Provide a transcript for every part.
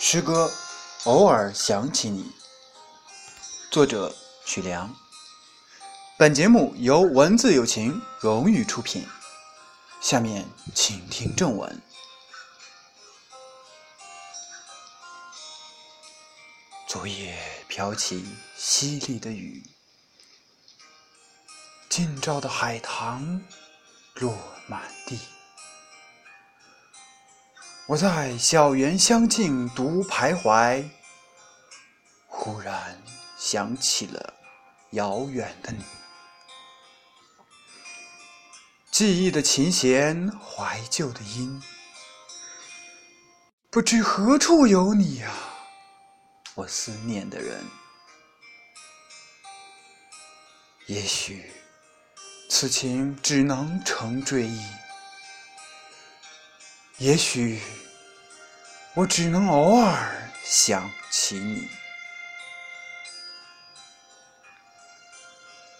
诗歌偶尔想起你，作者曲良。本节目由文字友情荣誉出品。下面请听正文。昨夜飘起淅沥的雨，今朝的海棠落满地。我在小园香径独徘徊，忽然想起了遥远的你。记忆的琴弦，怀旧的音，不知何处有你啊，我思念的人。也许此情只能成追忆。也许我只能偶尔想起你。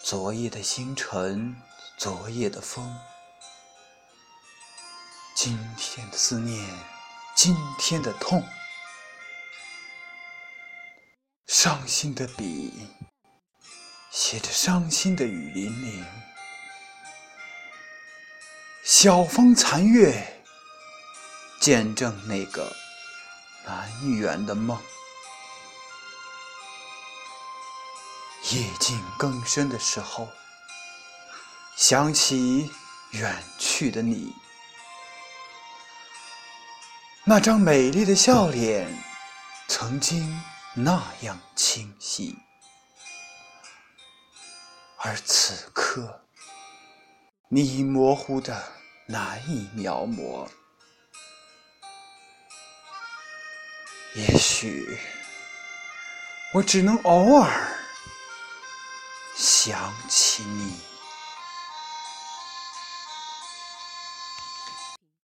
昨夜的星辰，昨夜的风，今天的思念，今天的痛。伤心的笔，写着伤心的雨淋淋。晓风残月。见证那个难圆的梦。夜静更深的时候，想起远去的你，那张美丽的笑脸，曾经那样清晰，而此刻，你模糊的难以描摹。也许我只能偶尔想起你。